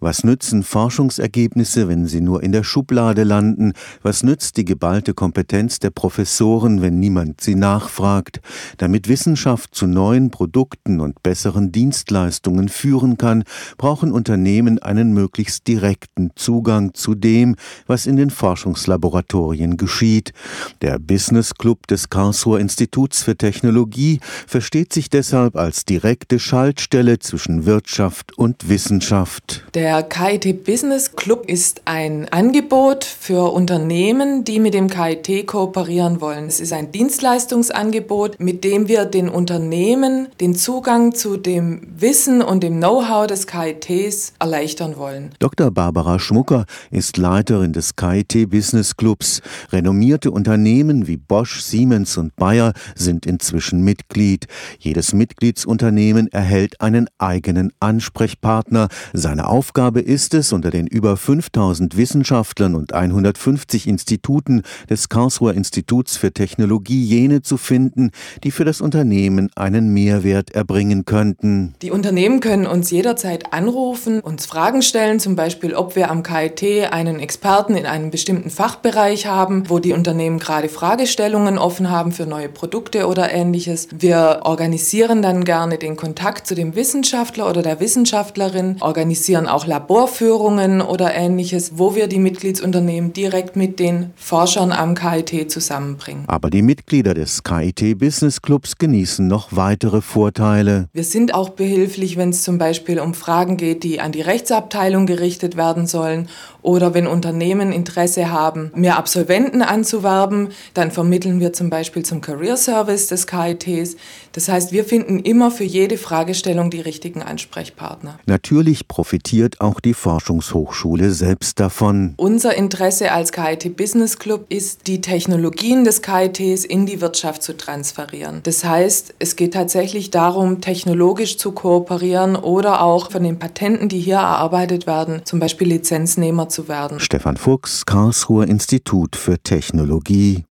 Was nützen Forschungsergebnisse, wenn sie nur in der Schublade landen? Was nützt die geballte Kompetenz der Professoren, wenn niemand sie nachfragt? Damit Wissenschaft zu neuen Produkten und besseren Dienstleistungen führen kann, brauchen Unternehmen einen möglichst direkten Zugang zu dem, was in den Forschungslaboratorien geschieht. Der Business Club des Karlsruher Instituts für Technologie versteht sich deshalb als direkte Schaltstelle zwischen Wirtschaft und Wissenschaft. Der der KIT Business Club ist ein Angebot für Unternehmen, die mit dem KIT kooperieren wollen. Es ist ein Dienstleistungsangebot, mit dem wir den Unternehmen den Zugang zu dem Wissen und dem Know-how des KITs erleichtern wollen. Dr. Barbara Schmucker ist Leiterin des KIT Business Clubs. Renommierte Unternehmen wie Bosch, Siemens und Bayer sind inzwischen Mitglied. Jedes Mitgliedsunternehmen erhält einen eigenen Ansprechpartner. Seine Aufgabe Aufgabe ist es, unter den über 5000 Wissenschaftlern und 150 Instituten des Karlsruher Instituts für Technologie jene zu finden, die für das Unternehmen einen Mehrwert erbringen könnten. Die Unternehmen können uns jederzeit anrufen, uns Fragen stellen, zum Beispiel, ob wir am KIT einen Experten in einem bestimmten Fachbereich haben, wo die Unternehmen gerade Fragestellungen offen haben für neue Produkte oder ähnliches. Wir organisieren dann gerne den Kontakt zu dem Wissenschaftler oder der Wissenschaftlerin, organisieren auch Laborführungen oder ähnliches, wo wir die Mitgliedsunternehmen direkt mit den Forschern am KIT zusammenbringen. Aber die Mitglieder des KIT Business Clubs genießen noch weitere Vorteile. Wir sind auch behilflich, wenn es zum Beispiel um Fragen geht, die an die Rechtsabteilung gerichtet werden sollen oder wenn Unternehmen Interesse haben, mehr Absolventen anzuwerben, dann vermitteln wir zum Beispiel zum Career Service des KITs. Das heißt, wir finden immer für jede Fragestellung die richtigen Ansprechpartner. Natürlich profitiert auch die Forschungshochschule selbst davon. Unser Interesse als KIT Business Club ist, die Technologien des KITs in die Wirtschaft zu transferieren. Das heißt, es geht tatsächlich darum, technologisch zu kooperieren oder auch von den Patenten, die hier erarbeitet werden, zum Beispiel Lizenznehmer zu werden. Stefan Fuchs, Karlsruher Institut für Technologie